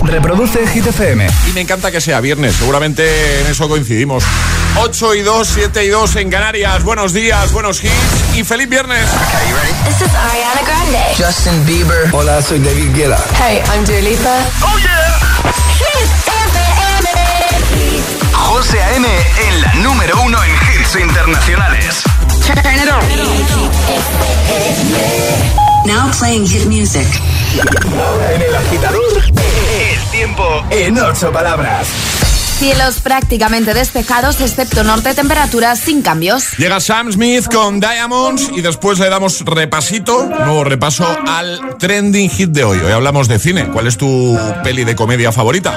Reproduce Hit FM. Y me encanta que sea viernes, seguramente en eso coincidimos. 8 y 2, 7 y 2 en Canarias. Buenos días, buenos hits y feliz viernes. This is Ariana Grande. Justin Bieber. Hola, soy David Guetta. Hey, I'm Dua Lipa. ¡Oh, yeah! Hit FM. José A.M. en la número uno en hits internacionales. Turn it on. Now playing hit music. En el agitador, el tiempo en ocho palabras. Cielos prácticamente despejados, excepto norte, temperaturas sin cambios. Llega Sam Smith con Diamonds y después le damos repasito, nuevo repaso al trending hit de hoy. Hoy hablamos de cine. ¿Cuál es tu peli de comedia favorita?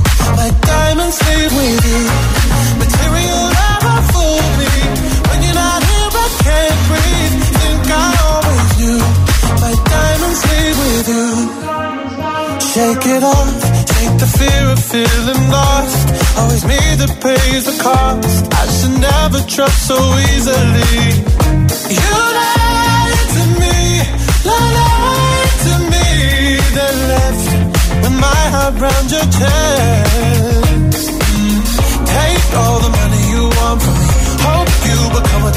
Diamonds leave with you. Material never fool me. When you're not here, I can't breathe. Think I always knew. My diamonds leave with you. Shake it off. Take the fear of feeling lost. Always me that pays the cost. I should never trust so easily. You lied to me, lied to me, then left with my heart round your chest.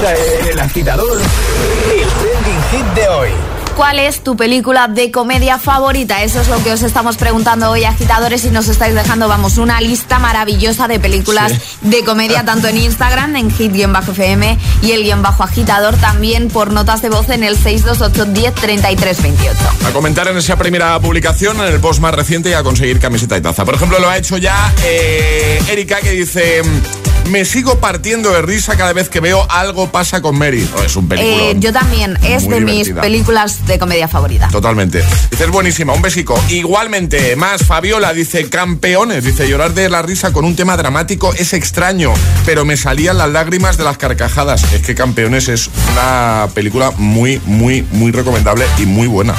Ahora el agitador, el trending hit de hoy. ¿Cuál es tu película de comedia favorita? Eso es lo que os estamos preguntando hoy, agitadores, y nos estáis dejando, vamos, una lista maravillosa de películas de comedia, tanto en Instagram, en hit-fm y el guion bajo agitador, también por notas de voz en el 628 10 33 28. A comentar en esa primera publicación, en el post más reciente y a conseguir camiseta y taza. Por ejemplo, lo ha hecho ya eh, Erika que dice... Me sigo partiendo de risa cada vez que veo algo pasa con Mary. Oh, es un película. Eh, yo también, es de mis películas de comedia favorita. Totalmente. Dice, es buenísima, un besico. Igualmente, más Fabiola dice, campeones. Dice, llorar de la risa con un tema dramático es extraño, pero me salían las lágrimas de las carcajadas. Es que Campeones es una película muy, muy, muy recomendable y muy buena.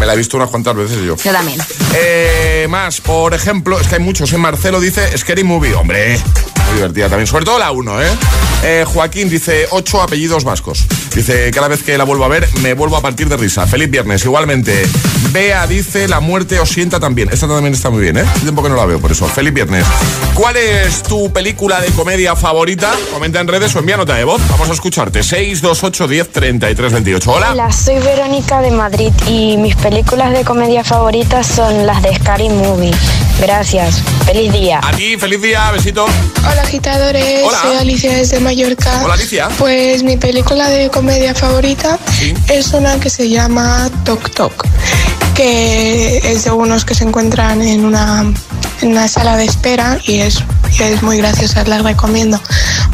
Me la he visto unas cuantas veces yo. Yo también. Eh, más, por ejemplo, es que hay muchos. ¿eh? Marcelo dice Scary Movie. Hombre, muy divertida también. Sobre todo la 1, ¿eh? Eh, Joaquín dice ocho apellidos vascos. Dice, cada vez que la vuelvo a ver, me vuelvo a partir de risa. Feliz viernes. Igualmente, Bea dice, la muerte os sienta también. Esta también está muy bien, ¿eh? Hace tiempo que no la veo, por eso. Feliz viernes. ¿Cuál es tu película de comedia favorita? Comenta en redes o envía nota de voz. Vamos a escucharte. 628 10 33 28. Hola. Hola, soy Verónica de Madrid y mis películas de comedia favoritas son las de Scary Movie. Gracias. Feliz día. A ti, feliz día, besito. Hola agitadores, Hola. soy Alicia desde Mallorca. Hola, Alicia. Pues mi película de comedia favorita Sí. es una que se llama Tok Tok, que es de unos que se encuentran en una, en una sala de espera y es, y es muy graciosa, la recomiendo.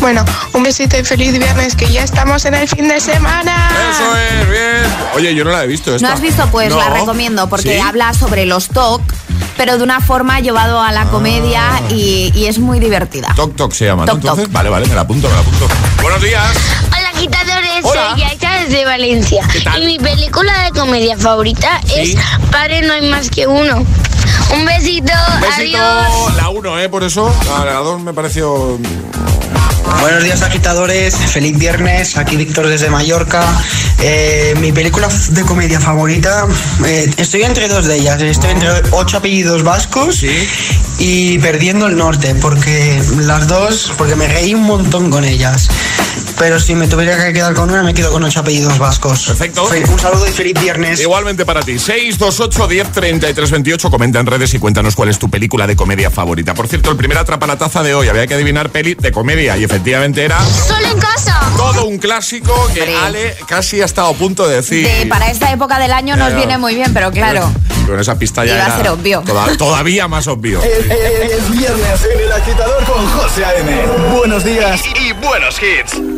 Bueno, un besito y feliz viernes, que ya estamos en el fin de semana. Eso es, bien. Oye, yo no la he visto esta. ¿No has visto? Pues No. la recomiendo porque ¿Sí? habla sobre los TOC, pero de una forma llevado a la Ah. comedia y, y es muy divertida. Tok Tok se llama, ¿no? Tok. Entonces, vale, vale, me la apunto, me la apunto. Buenos días. Hola agitadores, Hola. soy Yaisa desde Valencia. ¿Qué tal? Y mi película de comedia favorita Sí. es Padre no hay más que uno. Un besito, Besito, adiós. la 1, ¿eh? Por eso. La 2 me pareció. Buenos días agitadores, feliz viernes, aquí Víctor desde Mallorca. Eh, mi película de comedia favorita, eh, estoy entre dos de ellas, estoy entre ocho apellidos vascos Sí. y Perdiendo el Norte, porque las dos, porque me reí un montón con ellas. Pero si me tuviera que quedar con una, me quedo con ocho apellidos vascos. Perfecto. Fe- Un saludo y feliz viernes. Igualmente para ti. 628 10 33 28. Comenta en redes y cuéntanos cuál es tu película de comedia favorita. Por cierto, el primer atrapa la taza de hoy. Había que adivinar peli de comedia y efectivamente era Solo en casa. todo un clásico que Hombre. Ale casi ha estado a punto de decir. De- para esta época del año nos viene muy bien, pero claro. Con esa pista ya Iba a ser obvio. toda- todavía más obvio. Es, es- es viernes en el agitador con José A.M. Buenos días. Y buenos hits.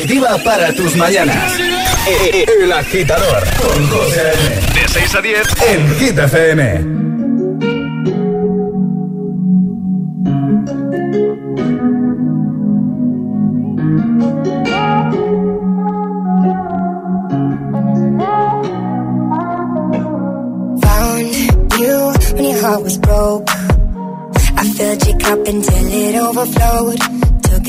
positiva para tus mañanas. El agitador con José De 6 a 10 en Hit FM. Found you when your heart was broke. I filled your cup until it overflowed.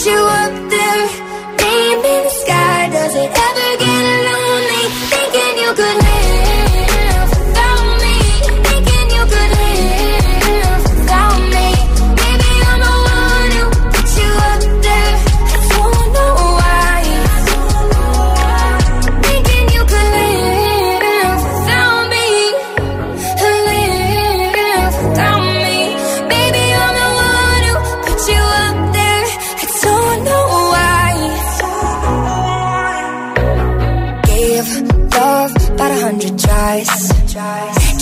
you up there, name in the sky. Does it ever get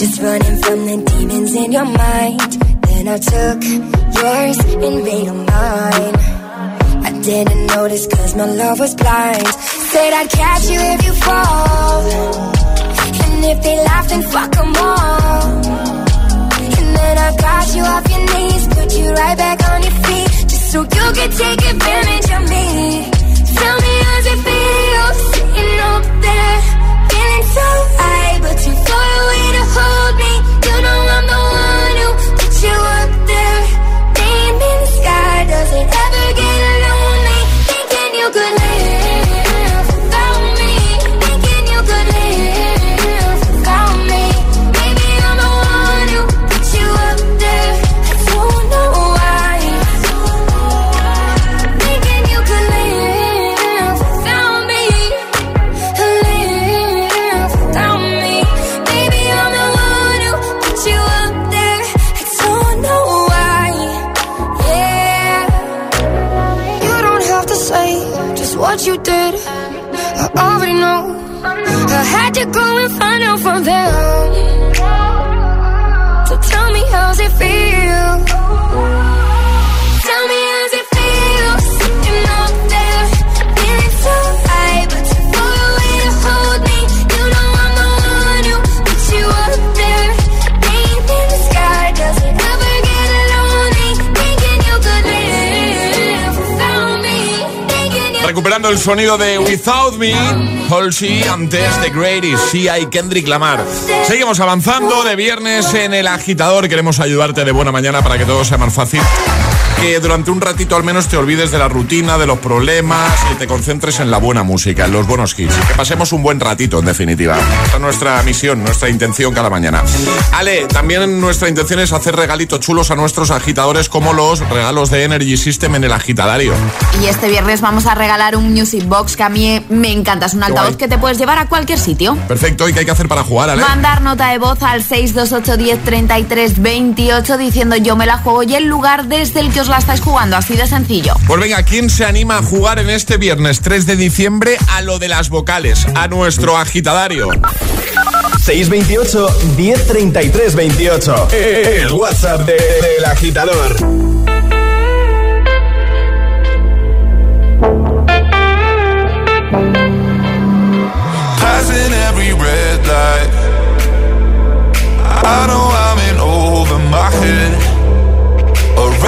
just running from the demons in your mind. Then I took yours and made them mine. I didn't notice cause my love was blind. Said I'd catch you if you fall. And if they laugh then fuck them all. And then I got you off your knees Put you right back on your feet. Just so you could take advantage of me. Tell me how's it feel Sitting up there Feeling so high already know. I had to go and find out from them. El sonido de Without Me, Halsey, antes de Greatest, sí hay Kendrick Lamar. Seguimos avanzando de viernes en el agitador. Queremos ayudarte de buena mañana para que todo sea más fácil. Que durante un ratito al menos te olvides de la rutina, de los problemas y te concentres en la buena música, en los buenos hits. Que pasemos un buen ratito, en definitiva. Esta es nuestra misión, nuestra intención cada mañana. Ale, también nuestra intención es hacer regalitos chulos a nuestros agitadores como los regalos de Energy System en el agitadario. Y este viernes vamos a regalar un Music Box que a mí me encanta. Es un altavoz que te puedes llevar a cualquier sitio. Perfecto, ¿y qué hay que hacer para jugar, Ale? Mandar nota de voz al 628 10 33 28 diciendo yo me la juego y el lugar desde el que os la estáis jugando. Así de sencillo. Pues venga, ¿quién se anima a jugar en este viernes 3 de diciembre a lo de las vocales, a nuestro agitadario? 628 1033 28. El WhatsApp de- del agitador. Passing every red light. I know I'm in over my head.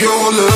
your love.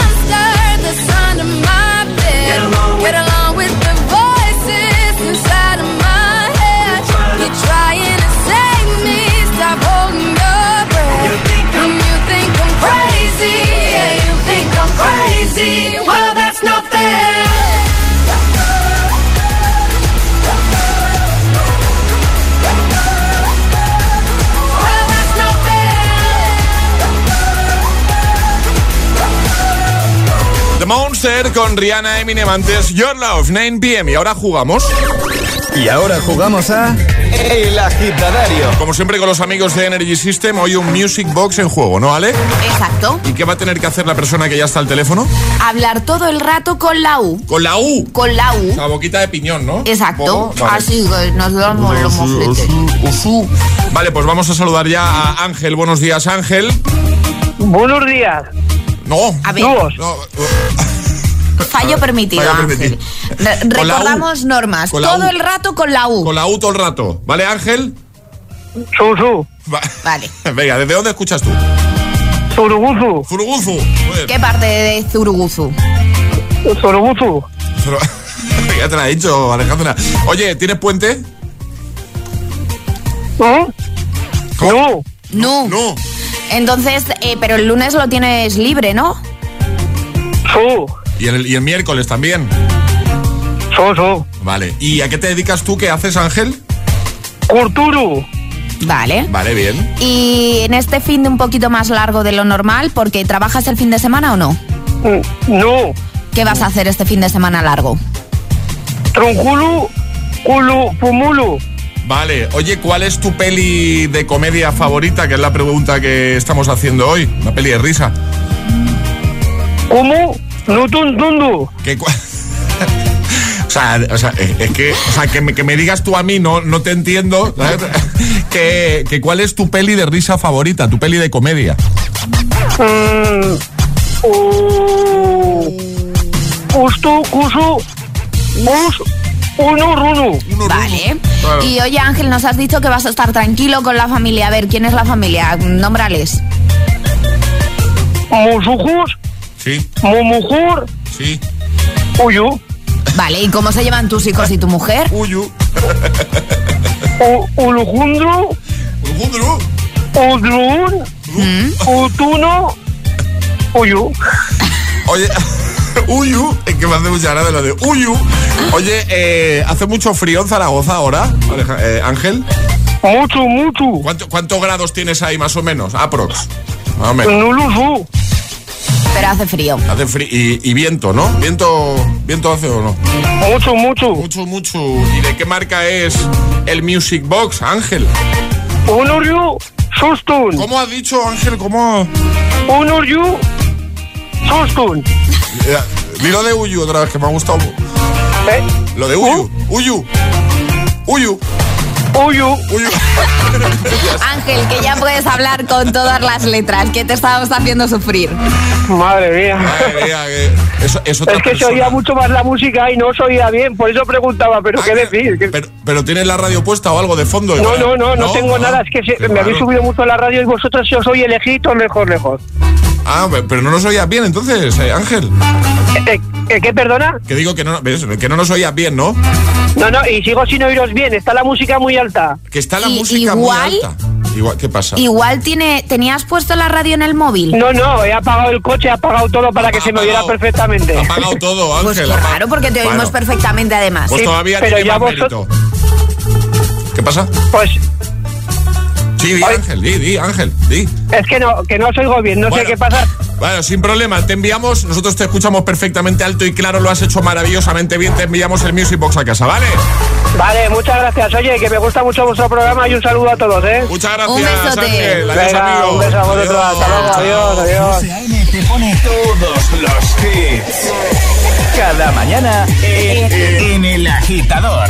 Monster con Rihanna Eminem antes Your Love 9 pm y ahora jugamos. Y ahora jugamos a El Agitadario. Como siempre con los amigos de Energy System, hoy un Music Box en juego, ¿no, Ale? Exacto. ¿Y qué va a tener que hacer la persona que ya está al teléfono? Hablar todo el rato con la U. Con la U. Con la U. La boquita de piñón, ¿no? Exacto. Vale. Así que nos damos los mofletes. Vale, pues vamos a saludar ya a Ángel. Buenos días, Ángel. Buenos días. No. A ver. No, Fallo permitido, Fallo Ángel. permitido. La. Recordamos normas. La Todo el rato con la U. Con la U todo el rato. ¿Vale, Ángel? Su, su. Vale. Venga, ¿desde dónde escuchas tú? Zuruguzu. Zuruguzu. ¿Qué parte de Zuruguzu? Zuruguzu. Ya te lo ha dicho, Alejandra. Oye, ¿tienes puente? ¿Eh? No. No. No. Entonces, eh, pero el lunes lo tienes libre, ¿no? Su. Y el, y el miércoles también. Su, su. Vale. ¿Y a qué te dedicas tú? ¿Qué haces, Ángel? Corturu. Vale. Vale, bien. Y en este fin de un poquito más largo de lo normal, porque trabajas el fin de semana o no? No. ¿Qué vas a hacer este fin de semana largo? Tronjulu. Culu. Pumulu. Vale. Oye, ¿cuál es tu peli de comedia favorita? Que es la pregunta que estamos haciendo hoy. Una peli de risa. ¿Cómo? No tuntundu. ¿Qué O sea, o sea, es es que, o sea, que, me, que me digas tú a mí, no, no te entiendo. que, que ¿Cuál es tu peli de risa favorita? Tu peli de comedia. Mm. Uh. Ustu. Kusu. Uno. Runu. Vale. Claro. Y oye, Ángel, nos has dicho que vas a estar tranquilo con la familia. A ver, ¿quién es la familia? Nómbrales. Musujus. Sí, Mumujur, sí. Uyu, Vale, ¿y cómo se llevan tus hijos y tu mujer? Uyu. Ulujundru, Ulujundru. Udrun, Utuno, Uyu. Oye, Uyu, es que me hace mucha gracia lo de Uyu. Oye, eh, ¿hace mucho frío en Zaragoza ahora, Aleja- eh, Ángel? Mucho, mucho. ¿Cuánto- ¿Cuántos grados tienes ahí más o menos? Aprox. Más o menos. No lo sé. Pero hace frío. Hace frío. Y, y viento, ¿no? ¿Viento, ¿Viento hace o no? Mucho, mucho. Mucho, mucho. ¿Y de qué marca es el Music Box, Ángel? Honoryu, Sustun. ¿Cómo has dicho, Ángel? ¿Cómo? Honoryu, Sustun. Eh, Dilo de Uyu otra vez, que me ha gustado. ¿Eh? Lo de Uyu. Uyu. Uyu. Uyu. Uyu. Ángel, que ya puedes hablar con todas las letras, que te estábamos haciendo sufrir. Madre mía. Madre mía, que eso, es otra Es que se persona. oía mucho más la música y no se oía bien, por eso preguntaba, pero ¿qué decir? Pero, pero tienes la radio puesta o algo de fondo. No, no, no, no tengo nada, es que se- me habéis subido mucho a la radio y vosotros si os oye lejito, mejor, lejos. Ah, pe- pero no nos oías bien entonces, eh, Ángel. Eh, eh, ¿Qué, perdona? Que digo que no, ves, que no nos oías bien, ¿no? No, no, y sigo sin oíros bien, está la música muy alta. Que está la música igual- muy alta. Igual, ¿qué pasa? Igual tiene, tenías puesto la radio en el móvil. No, no, he apagado el coche, he apagado todo para que se me oyera perfectamente. Ha apagado todo, Ángel. Pues ha apagado. claro, porque te oímos Bueno, perfectamente además. Pues Sí, todavía pero tiene ya más vosotros- mérito. ¿Qué pasa? Pues Sí, di. Ángel, di, di, Ángel, di. es que no, que no os oigo bien, no Bueno. sé qué pasa. Bueno, sin problema, te enviamos, nosotros te escuchamos perfectamente alto y claro, lo has hecho maravillosamente bien, te enviamos el Music Box a casa, ¿vale? Vale, muchas gracias. Oye, que me gusta mucho vuestro programa y un saludo a todos, ¿eh? Muchas gracias, Un besote. Ángel. Adiós, Venga, amigo. un beso a vosotros. Adiós. Hasta luego, adiós, adiós. A.M. te pone todos los hits. Cada mañana en, en El Agitador.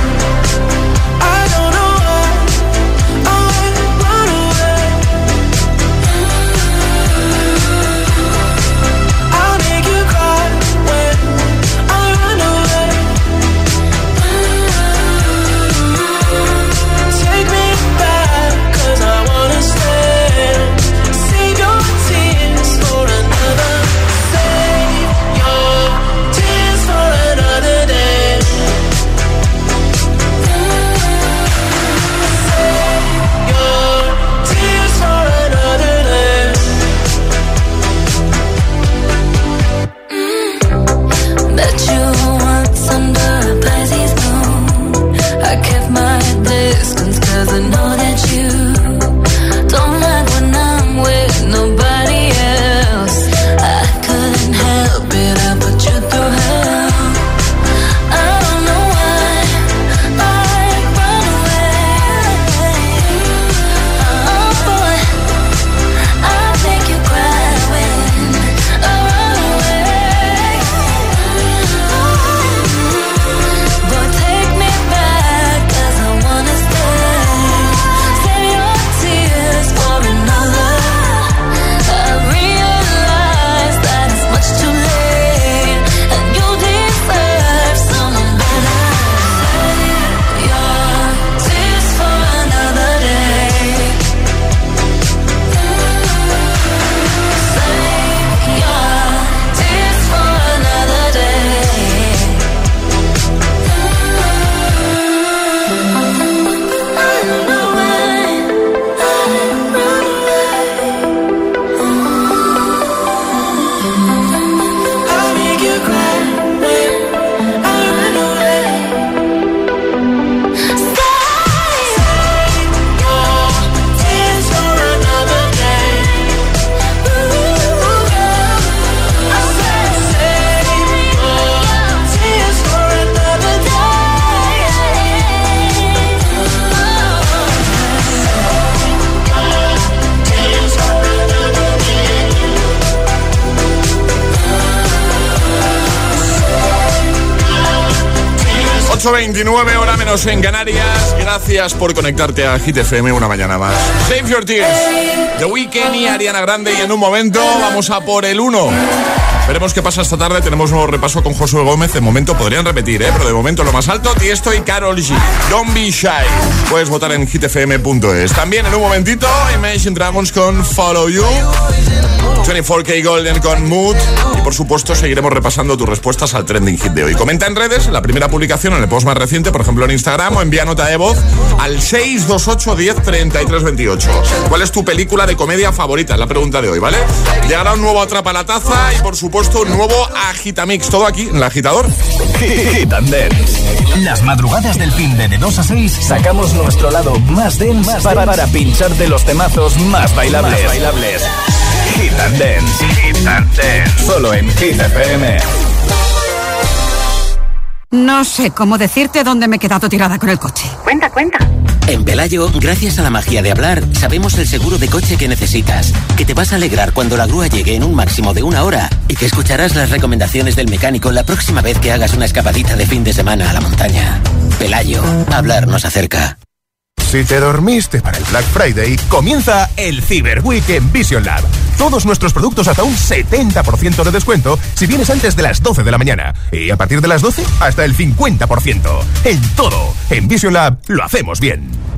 8.29, hora menos en Canarias. Gracias por conectarte a Hit FM una mañana más. Save Your Tears. The Weeknd y Ariana Grande. Y en un momento vamos a por el 1. Veremos qué pasa esta tarde. Tenemos un nuevo repaso con Josué Gómez. De momento podrían repetir, ¿eh? pero de momento lo más alto. Y estoy Carol G. Don't be shy. Puedes votar en hitfm.es. También en un momentito, Imagine Dragons con Follow You. 24K Golden con Mood. Y por supuesto, seguiremos repasando tus respuestas al trending hit de hoy. Comenta en redes, en la primera publicación, en el post más reciente, por ejemplo en Instagram, o envía nota de voz al 628 10 33 28. ¿Cuál es tu película de comedia favorita? Es la pregunta de hoy, ¿vale? Llegará un nuevo Atrapa la Taza y por supuesto un nuevo Agitamix. Todo aquí en el agitador. Las madrugadas del fin de, de 2 a 6 sacamos nuestro lado más dense para, para pincharte los temazos más bailables. Más bailables. Hit and Dance. Hit and Dance. Solo en Hit FM. No sé cómo decirte dónde me he quedado tirada con el coche. Cuenta, cuenta. En Pelayo, gracias a la magia de hablar, sabemos el seguro de coche que necesitas, que te vas a alegrar cuando la grúa llegue en un máximo de una hora y que escucharás las recomendaciones del mecánico la próxima vez que hagas una escapadita de fin de semana a la montaña. Pelayo, hablar nos acerca. Si te dormiste para el Black Friday, comienza el Cyber Week en Vision Lab. Todos nuestros productos hasta un 70% de descuento si vienes antes de las 12 de la mañana. Y a partir de las 12, hasta el 50%. En todo. En Vision Lab lo hacemos bien.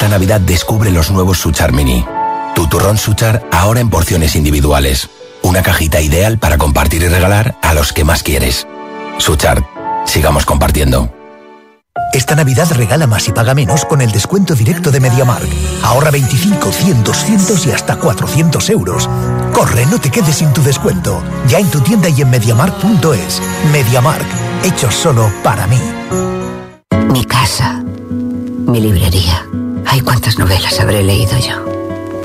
Esta Navidad descubre los nuevos Suchar Mini. Tu turrón Suchar ahora en porciones individuales. Una cajita ideal para compartir y regalar a los que más quieres. Suchar, sigamos compartiendo. Esta Navidad regala más y paga menos con el descuento directo de MediaMark. Ahorra 25, 100, 200 y hasta 400 euros. Corre, no te quedes sin tu descuento. Ya en tu tienda y en MediaMark.es. MediaMark, hecho solo para mí. Mi casa, mi librería. Ay, cuántas novelas habré leído yo.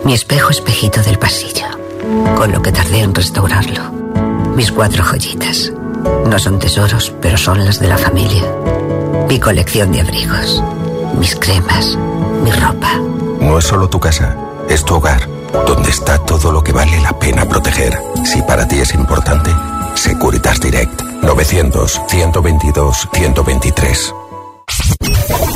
Mi espejo espejito del pasillo, con lo que tardé en restaurarlo. Mis cuatro joyitas. No son tesoros, pero son las de la familia. Mi colección de abrigos, mis cremas, mi ropa. No es solo tu casa, es tu hogar, donde está todo lo que vale la pena proteger. Si para ti es importante, Securitas Direct 900 122 123.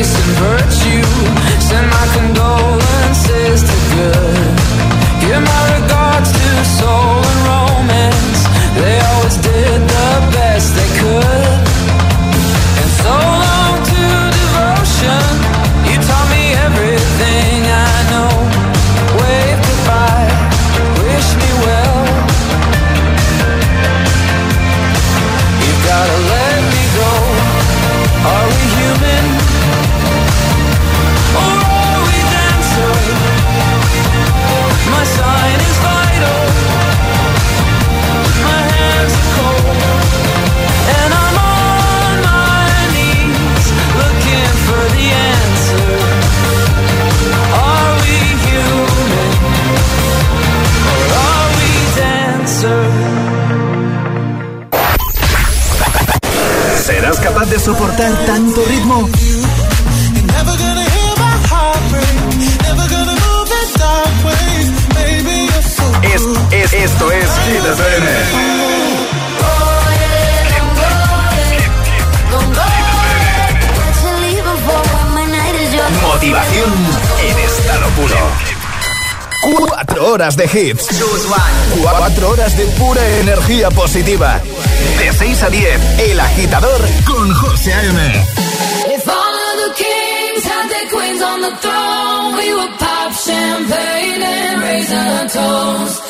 grace and virtue. Send my condolences to good. De hits. Cuatro horas de pura energía positiva. De 6 a 10, El Agitador con José A.M. If all of the kings had their queens on the throne, we would pop champagne and raise toast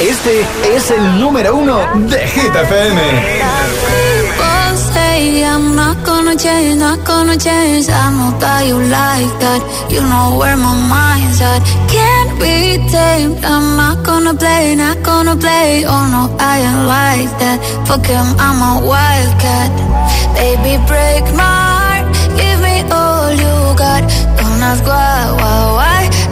Este es el número uno de Hit FM. Say I'm not gonna change, not gonna change. I know that you like that. You know where my mind's at. Can't be tamed. I'm not gonna play, not gonna play. Oh no, I ain't like that. Fuck him, I'm a wildcat. Baby, break my heart. Give me all you got. Don't ask why, why, why.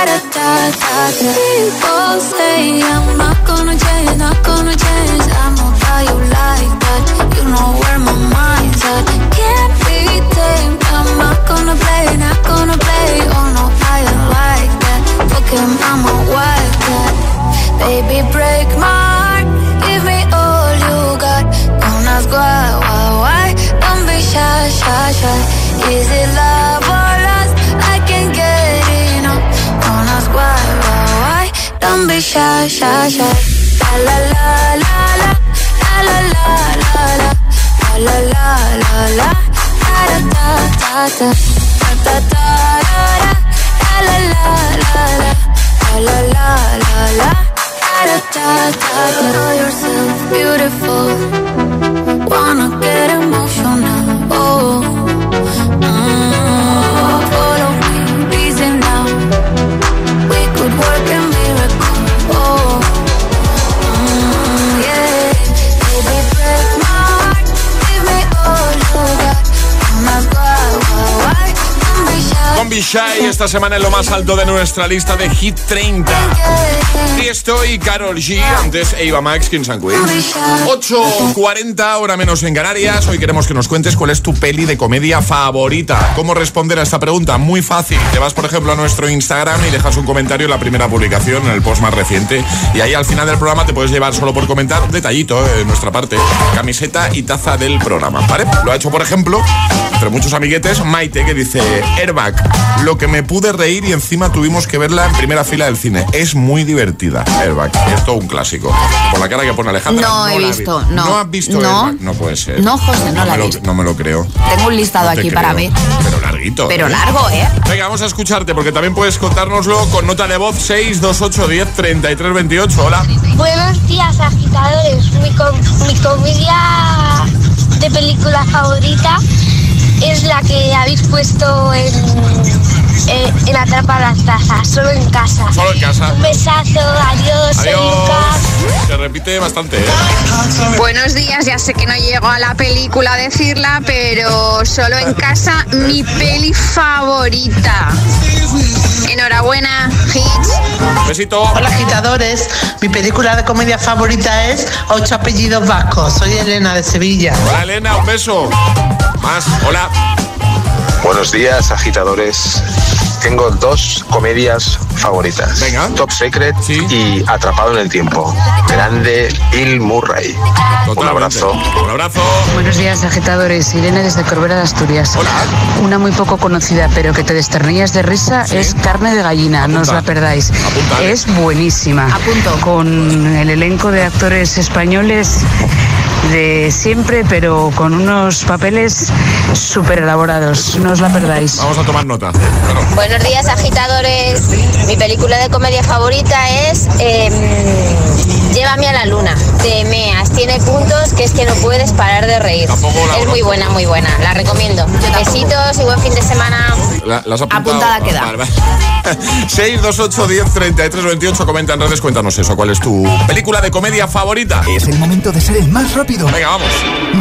Da da da da. People say I'm not gonna change, not gonna change. I know how you like that. You know where my mind's at. Can't be tamed. I'm not gonna play, not gonna play. Oh no, I ain't like that. Fuck him, I'm a wildcat. Baby, break my heart. Give me all you got. Don't ask why, why, why. Don't be shy, shy, shy. Is it love shy, shy, shy. La la la la la, la la la la la, la la la la, da da da da da, da da da da, la la la la la, la la la la, da da da da. Know yourself beautiful, shy. Esta semana en lo más alto de nuestra lista de Hit 30. Y estoy Carol G, antes Eva Max, Kings and Queens. 8.40, hora menos en Canarias. Hoy queremos que nos cuentes cuál es tu peli de comedia favorita. ¿Cómo responder a esta pregunta? Muy fácil. Te vas, por ejemplo, a nuestro Instagram y dejas un comentario en la primera publicación, en el post más reciente. Y ahí al final del programa te puedes llevar solo por comentar detallito eh, de nuestra parte. Camiseta y taza del programa, ¿vale? Lo ha hecho, por ejemplo, entre muchos amiguetes, Maite, que dice, Airbag, lo que me pude reír y encima tuvimos que verla en primera fila del cine. Es muy divertida, Airbag. Es todo un clásico. Por la cara que pone Alejandra. No he la visto, vi- no. ¿No has visto No. Airbag? No puede ser. No, José, no la me he visto. no me lo creo. Tengo un listado No aquí para ver. Pero larguito. Pero ¿eh? largo, ¿eh? Venga, vamos a escucharte porque también puedes contárnoslo con nota de voz 628 10 33 28. Hola. Buenos días, agitadores. Mi, com- mi comedia de película favorita es la que habéis puesto en, eh, en Atrapa las Tazas, solo en casa. Solo en casa. Un besazo, adiós, soy Adiós. Lucas. Se repite bastante, ¿eh? Buenos días, ya sé que no llego a la película a decirla, pero solo en casa mi peli favorita. Enhorabuena, Hits. Besito. Hola agitadores, mi película de comedia favorita es Ocho apellidos vascos. Soy Elena de Sevilla. Hola, Elena, un beso. Más, hola. Buenos días, agitadores. Tengo dos comedias favoritas. Top Secret y Atrapado en el Tiempo. Grande Bill Murray. Un abrazo. Un abrazo. Buenos días, agitadores. Irene desde Corbera de Asturias. Una muy poco conocida, pero que te desternillas de risa, es Carne de Gallina. No os la perdáis. Es buenísima. Con el elenco de actores españoles de siempre, pero con unos papeles súper elaborados. No os la perdáis. Vamos a tomar nota. Buenos días, agitadores. Mi película de comedia favorita es em, Llévame a la luna, de Meas. Tiene puntos que es que no puedes parar de reír. Es muy buena, muy buena. La recomiendo. Besitos y buen fin de semana. La, has apuntado. Apuntada queda. Vale, vale. 628 10 33 28. Comenta en redes, cuéntanos eso. ¿Cuál es tu película de comedia favorita? Es el momento de ser el más rápido. Venga, vamos.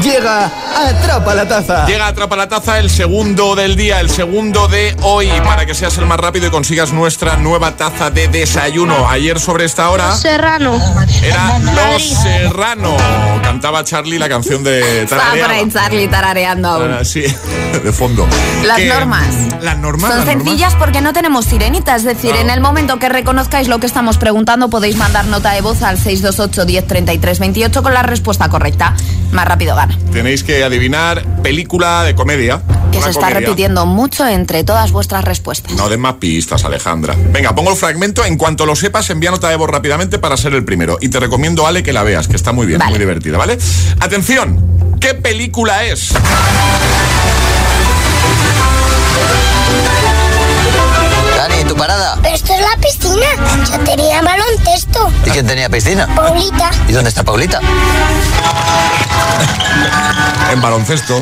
Llega Atrapa la Taza. Llega Atrapa la Taza, el segundo del día, el segundo de hoy, para que seas el más rápido y consigas nuestra nueva taza de desayuno. Ayer sobre esta hora Serrano. Era Los Serrano. Cantaba Charlie la canción de Estaba por ahí Charlie tarareando aún. Ah, Sí, de fondo. Las Que- normas. Las normas. Son las normas. sencillas porque no tenemos sirenita, es decir, en el momento que reconozcáis lo que estamos preguntando podéis mandar nota de voz al 628 10 33 28 con la respuesta correcta. Más rápido gana. Tenéis que adivinar película de comedia. Que se está comedia. repitiendo mucho entre todas vuestras respuestas. No den más pistas, Alejandra. Venga, pongo el fragmento. En cuanto lo sepas, envía nota de voz rápidamente para ser el primero. Y te recomiendo, Ale, que la veas, que está muy bien, muy divertida, ¿vale? Atención, ¿qué película es? Parada? Pero esto es la piscina. Yo tenía baloncesto. ¿Y quién tenía piscina? Paulita. ¿Y dónde está Paulita? En baloncesto.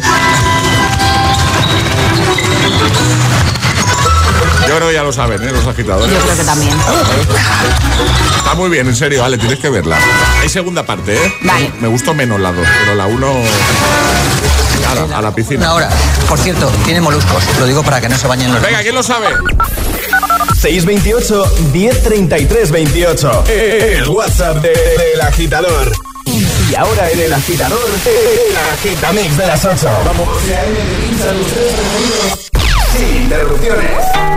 Yo creo que ya lo saben, ¿eh? Los agitadores. Yo creo que también. Está muy bien, en serio, Ale, tienes que verla. Hay segunda parte, ¿eh? Vale. Me gustó menos la dos, pero la uno... A la, a la piscina. Una hora. Por cierto, tiene moluscos. Lo digo para que no se bañen los Venga, ¿quién lo sabe? 628 1033 28. El WhatsApp de- del agitador. Y ahora en el agitador, el agitamix de las 8. Vamos. Sin interrupciones.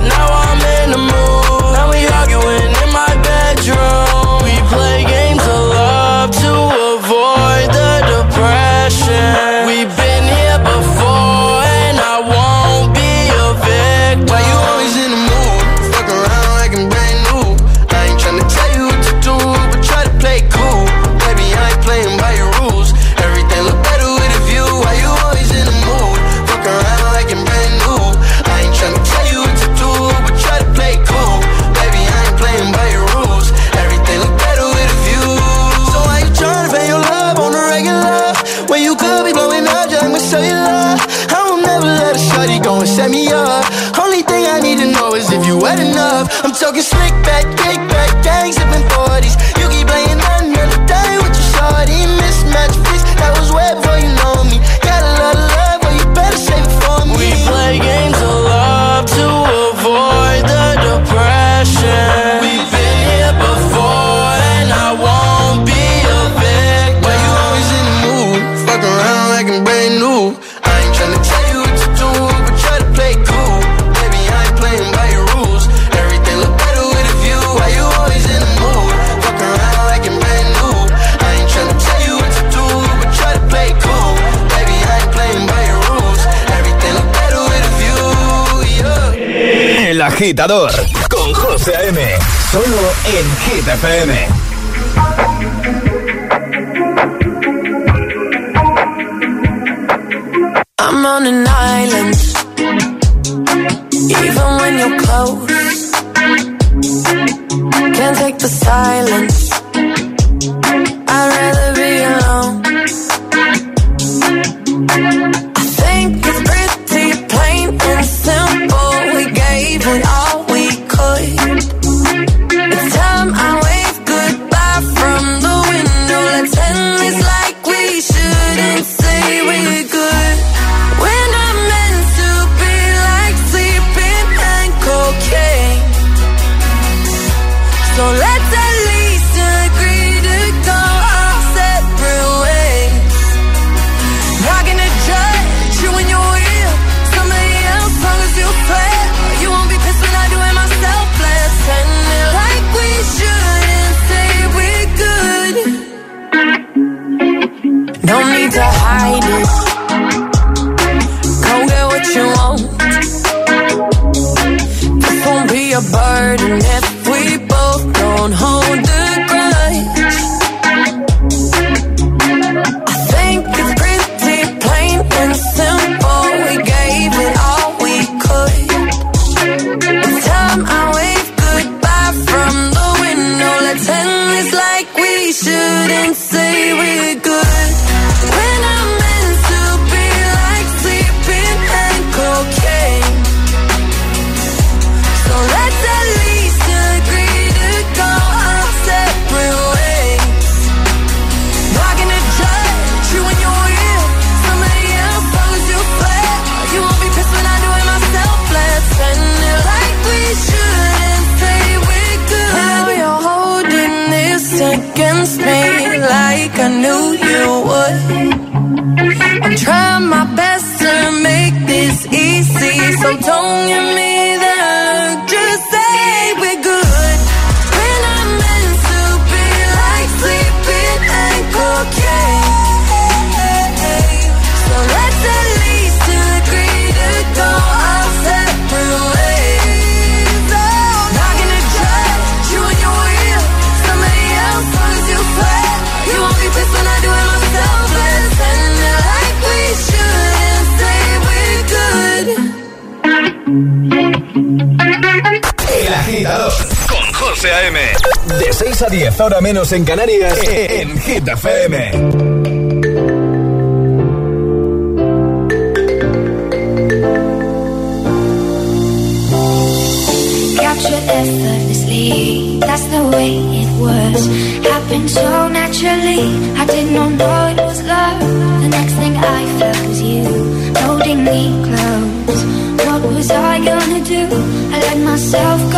gon' set me up. Only thing I need to know is if you wet enough. I'm talking slick back, kick back, gang sippin' 40s. You keep playing that the day with your shorty. Mismatch fits, that was wet. agitador con José M. Solo en Hit FM. I'm on an island. hora menos en Canarias, eh, eh, en Hit FM. That's the way it was. Happened so naturally. I didn't know it was love. The next thing I felt was you holding me close. What was I gonna do? I let myself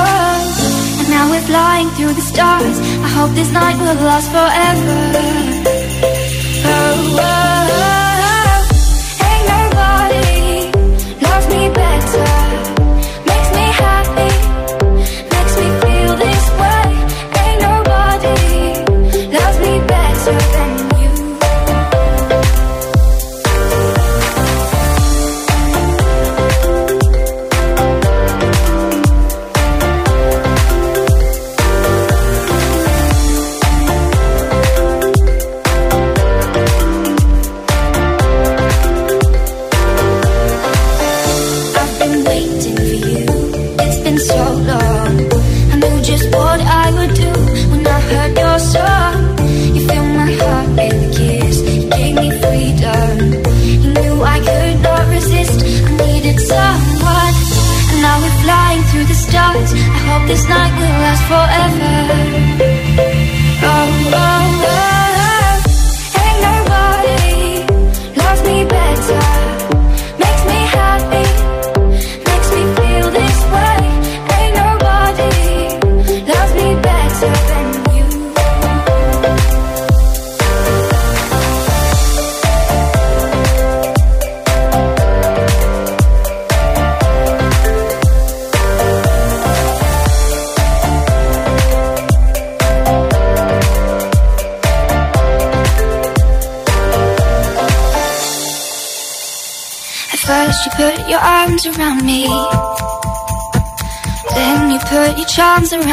flying through the stars. I hope this night will last forever. oh. oh.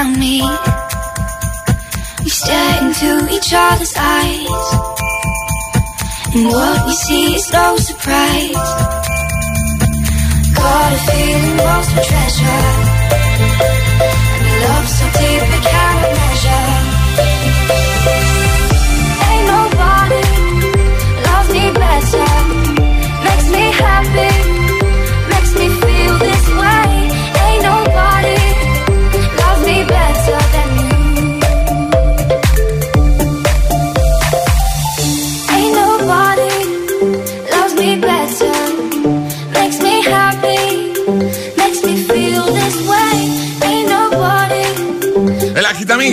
on me. We stare into each other's eyes. And what we see is no surprise. Got a feeling lost for treasure. And love so deep it can't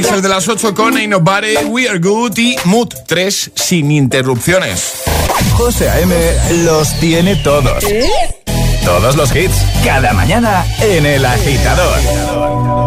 noticias de las 8 con Ain't Nobody, We Are Good y Mood 3 sin interrupciones. José A.M. los tiene todos. ¿Eh? Todos los hits, cada mañana en El Agitador.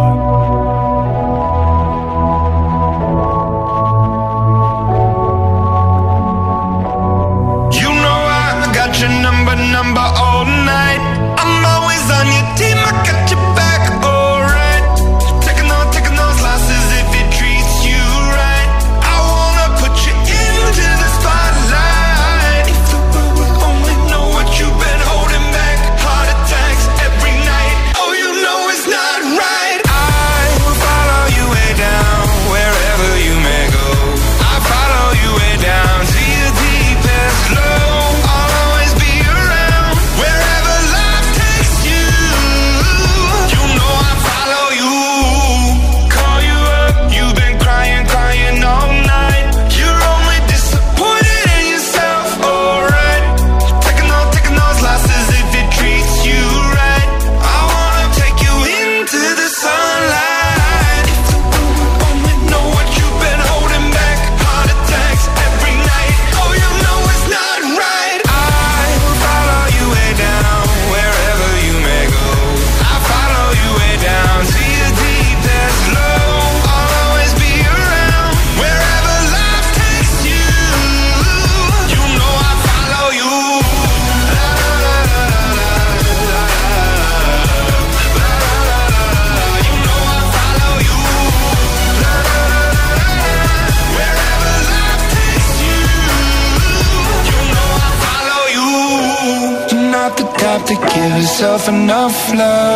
myself enough love.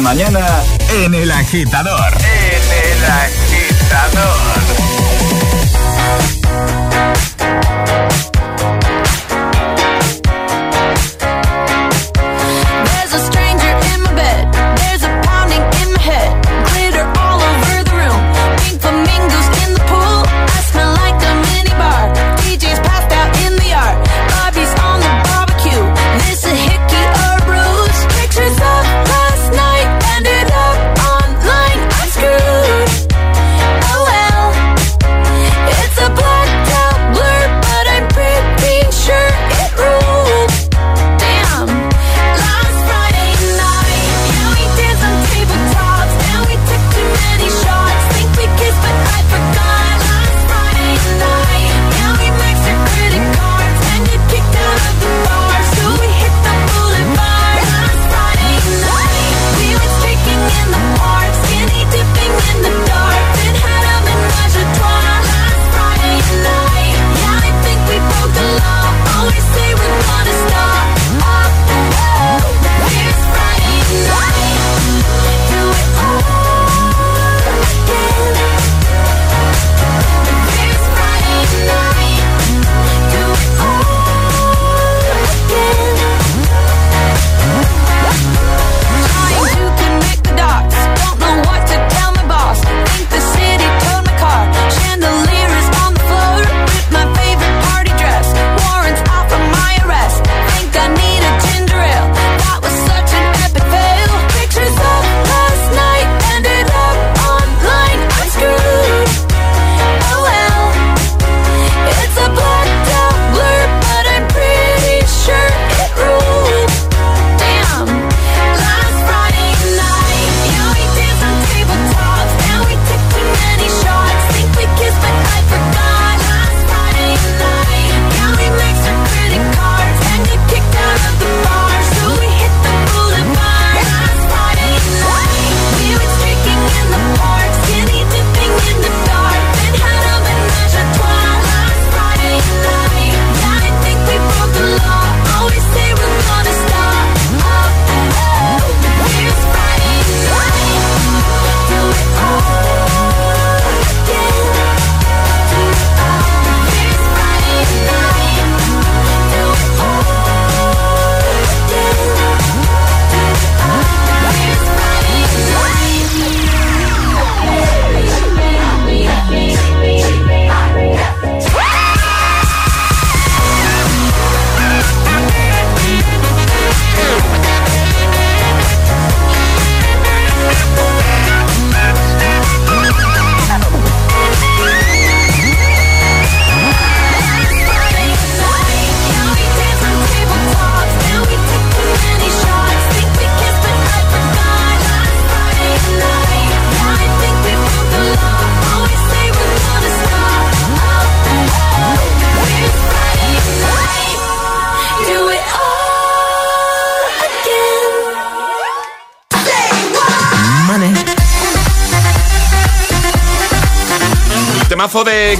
Mañana en El Agitador.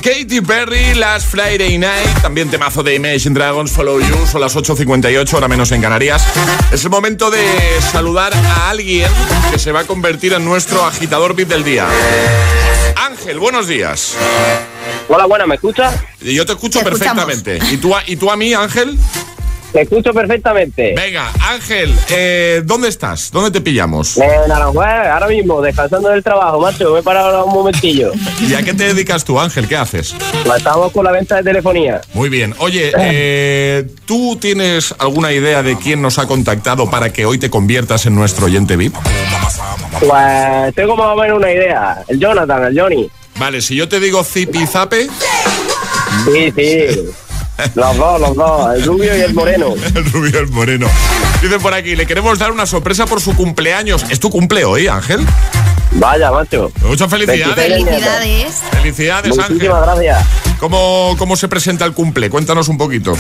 Katy Perry, Last Friday Night. También temazo de Imagine Dragons, Follow You. Son las 8.58, ahora menos en Canarias. Es el momento de saludar a alguien que se va a convertir en nuestro agitador beat del día. Ángel, buenos días. Hola, buena, ¿me escuchas? Yo te escucho Te perfectamente. ¿Y tú, a, ¿Y tú a mí, Ángel? Te escucho perfectamente. Venga, Ángel, eh, ¿dónde estás? ¿Dónde te pillamos? En Aranjuez, ahora mismo, descansando del trabajo, macho, me he parado un momentillo. ¿Y a qué te dedicas tú, Ángel? ¿Qué haces? Estamos con la venta de telefonía. Muy bien. Oye, eh, ¿tú tienes alguna idea de quién nos ha contactado para que hoy te conviertas en nuestro oyente VIP? Pues tengo más o menos una idea. El Jonathan, el Johnny. Vale, si yo te digo zip y zape. Sí, sí. Los dos, los dos. El rubio y el moreno. El rubio y el moreno. Dicen por aquí, le queremos dar una sorpresa por su cumpleaños. ¿Es tu cumple hoy, Ángel? Vaya, macho. Muchas felicidades. Felicidades. Felicidades, Ángel. Muchísimas gracias. ¿Cómo, ¿Cómo se presenta el cumple? Cuéntanos un poquito.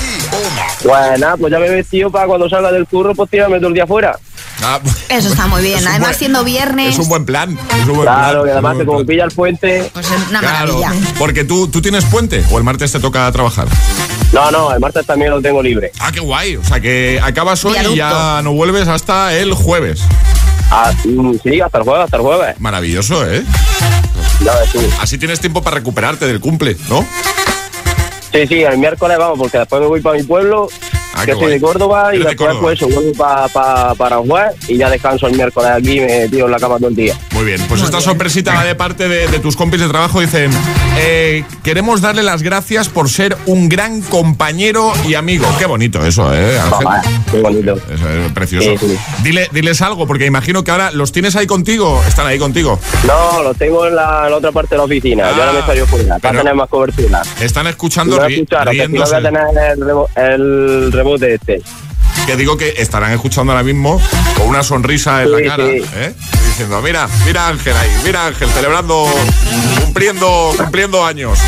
Pues nada, pues ya me he vestido para cuando salga del curro, pues tirarme todo el día afuera. Ah, Eso está muy bien. Es Además, buen- siendo viernes, Es un buen plan. Es un buen Claro, plan, que además un como pilla el puente. pues es una Claro, maravilla. porque tú, tú tienes puente o el martes te toca trabajar. No, no, el martes también lo tengo libre. Ah, qué guay. O sea que acabas hoy y ya no vuelves hasta el jueves. Ah, mm, sí, hasta el jueves, hasta el jueves. Maravilloso, ¿eh? Ya ves tú. Así tienes tiempo para recuperarte del cumple, ¿no? Sí, sí, el miércoles vamos, porque después me voy para mi pueblo, Ah, que qué soy de. Córdoba, y después Córdoba. pues vuelvo pa, pa- para Aranjuez y ya descanso el miércoles aquí me tiro en la cama todo el día. Muy bien, pues esta sorpresita va de parte de, de tus compis de trabajo. Dicen, eh, queremos darle las gracias por ser un gran compañero y amigo. Qué bonito eso, ¿eh, Ángel? Qué bonito. Eso es precioso. Sí, sí. Dile, diles algo, porque imagino que ahora los tienes ahí contigo. Están ahí contigo. No, lo tengo en la, en la otra parte de la oficina. Yo ahora me salgo fuera, para tener más cobertura. Están escuchando No ri- escucharon, que si no voy riéndose. a tener el, el rebote este. Que digo que estarán escuchando ahora mismo con una sonrisa en Sí, la cara. sí. ¿eh? Diciendo, mira, mira Ángel ahí, mira Ángel, celebrando, cumpliendo, cumpliendo años.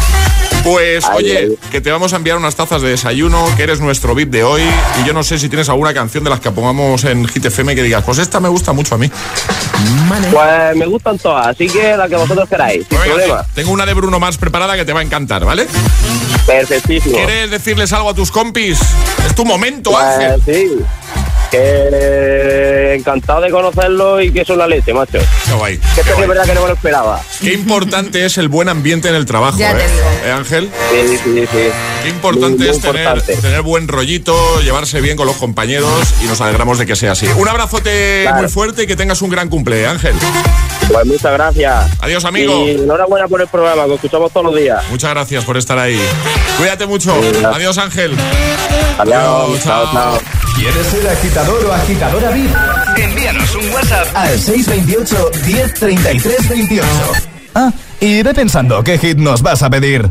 Pues, Ay, oye, ay. que te vamos a enviar unas tazas de desayuno, que eres nuestro VIP de hoy. Y yo no sé si tienes alguna canción de las que pongamos en Hit FM que digas, pues esta me gusta mucho a mí. Pues me gustan todas, así que la que vosotros queráis, sin venga, problema. sí, tengo una de Bruno Mars preparada que te va a encantar, ¿vale? Perfectísimo. ¿Quieres decirles algo a tus compis? Es tu momento, Pues Ángel. sí, que encantado de conocerlo y que es una leche, macho. Qué guay. Que es verdad que no me lo esperaba. Qué importante es el buen ambiente en el trabajo, Ya ¿eh? te digo. ¿Eh, Ángel? Sí, sí, sí. Qué importante Muy, muy es tener, importante. tener buen rollito, llevarse bien con los compañeros y nos alegramos de que sea así. Un abrazote Claro. muy fuerte y que tengas un gran cumple, Ángel. Pues muchas gracias. Adiós, amigo. Y enhorabuena por el programa, que escuchamos todos los días. Muchas gracias por estar ahí. Cuídate mucho. Adiós, Ángel. Adiós, chao, chao. ¿Quieres ser agitador o agitadora VIP? Envíanos un WhatsApp Al 628 1033 28. Ah, y ve pensando qué hit nos vas a pedir.